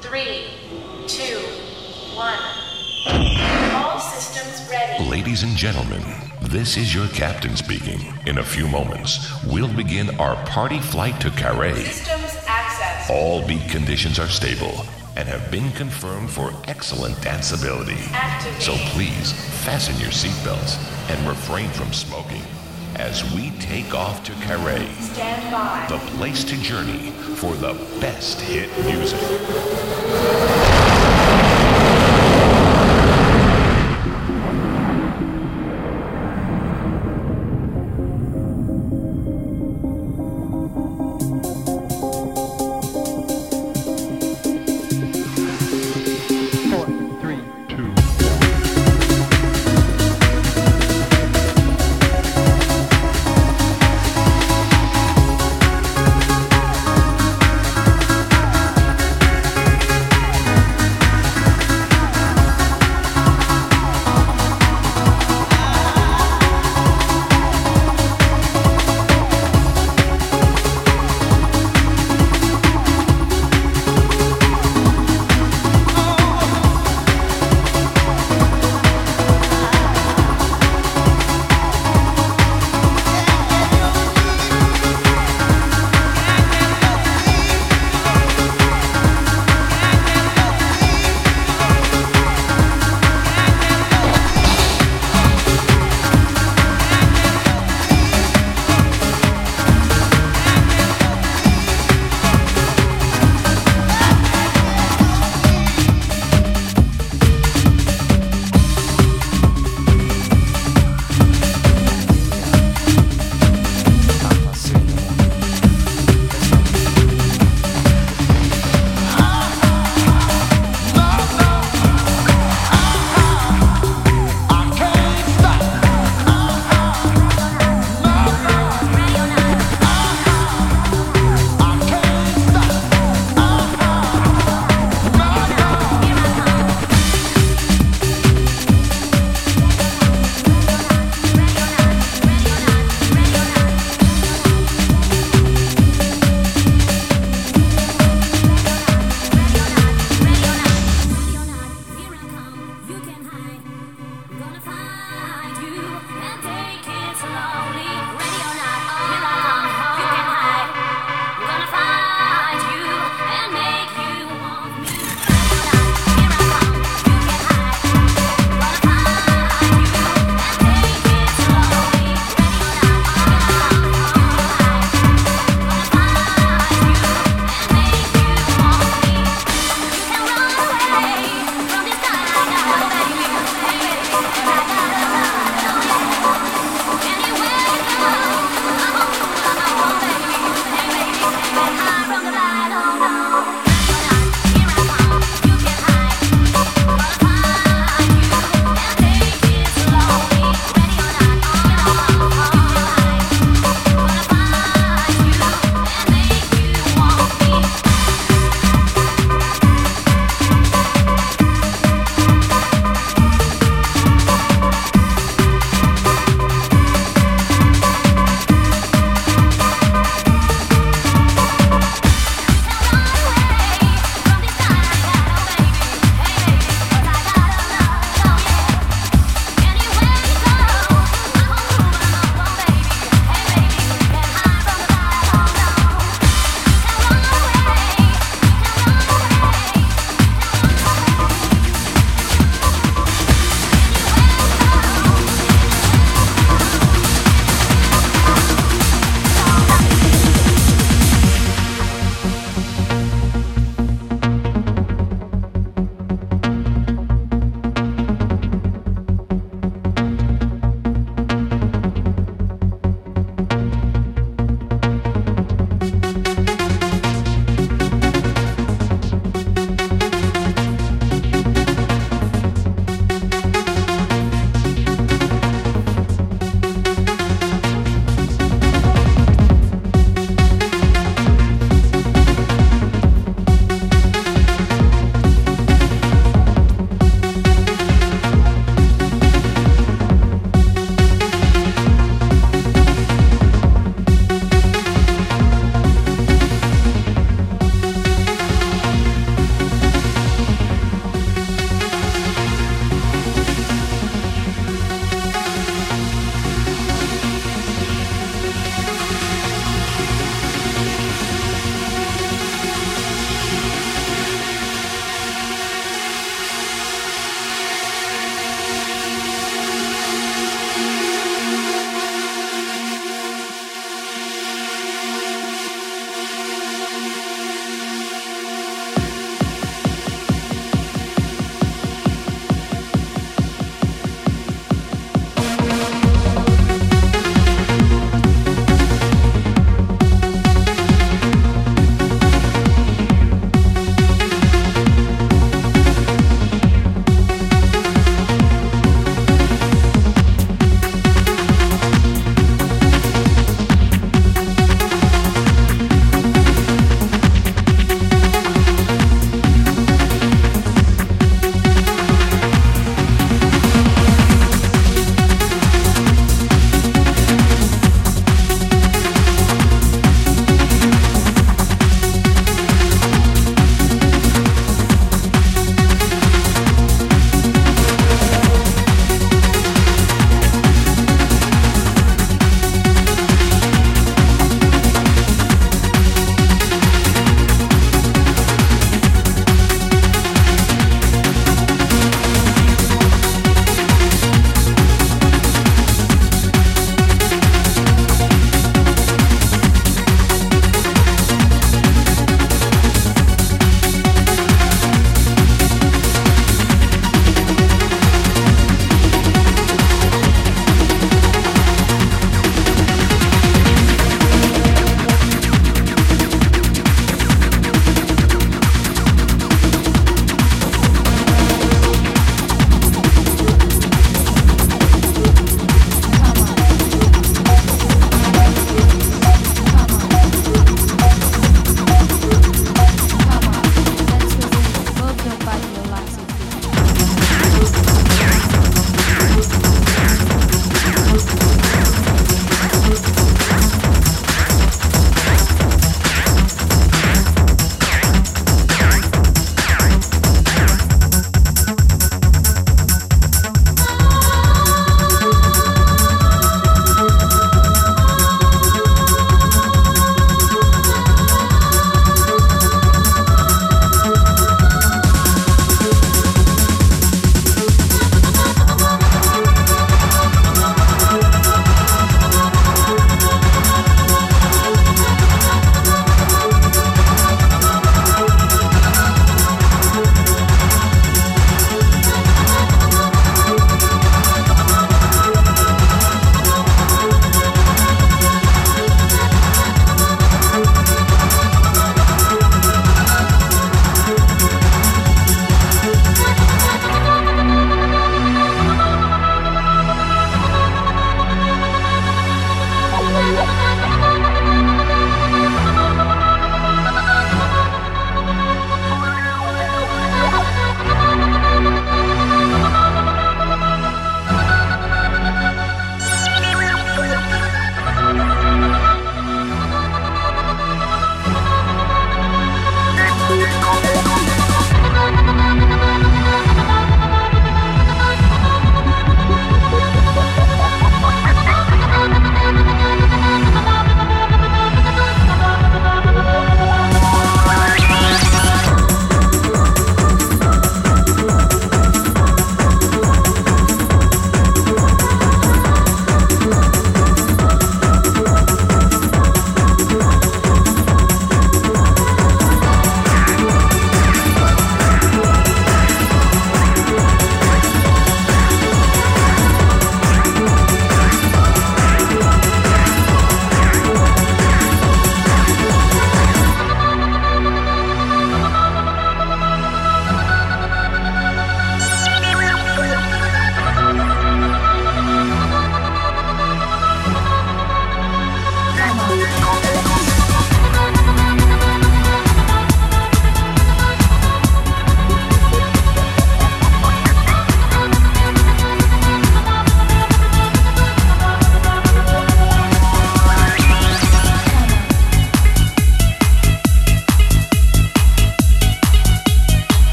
three, two, one. All systems ready. Ladies and gentlemen, this is your captain speaking. In a few moments, we'll begin our party flight to Carré. Systems access. All beat conditions are stable and have been confirmed for excellent danceability. Activate. So please fasten your seatbelts and refrain from smoking as we take off to Carré, the place to journey for the best hit music.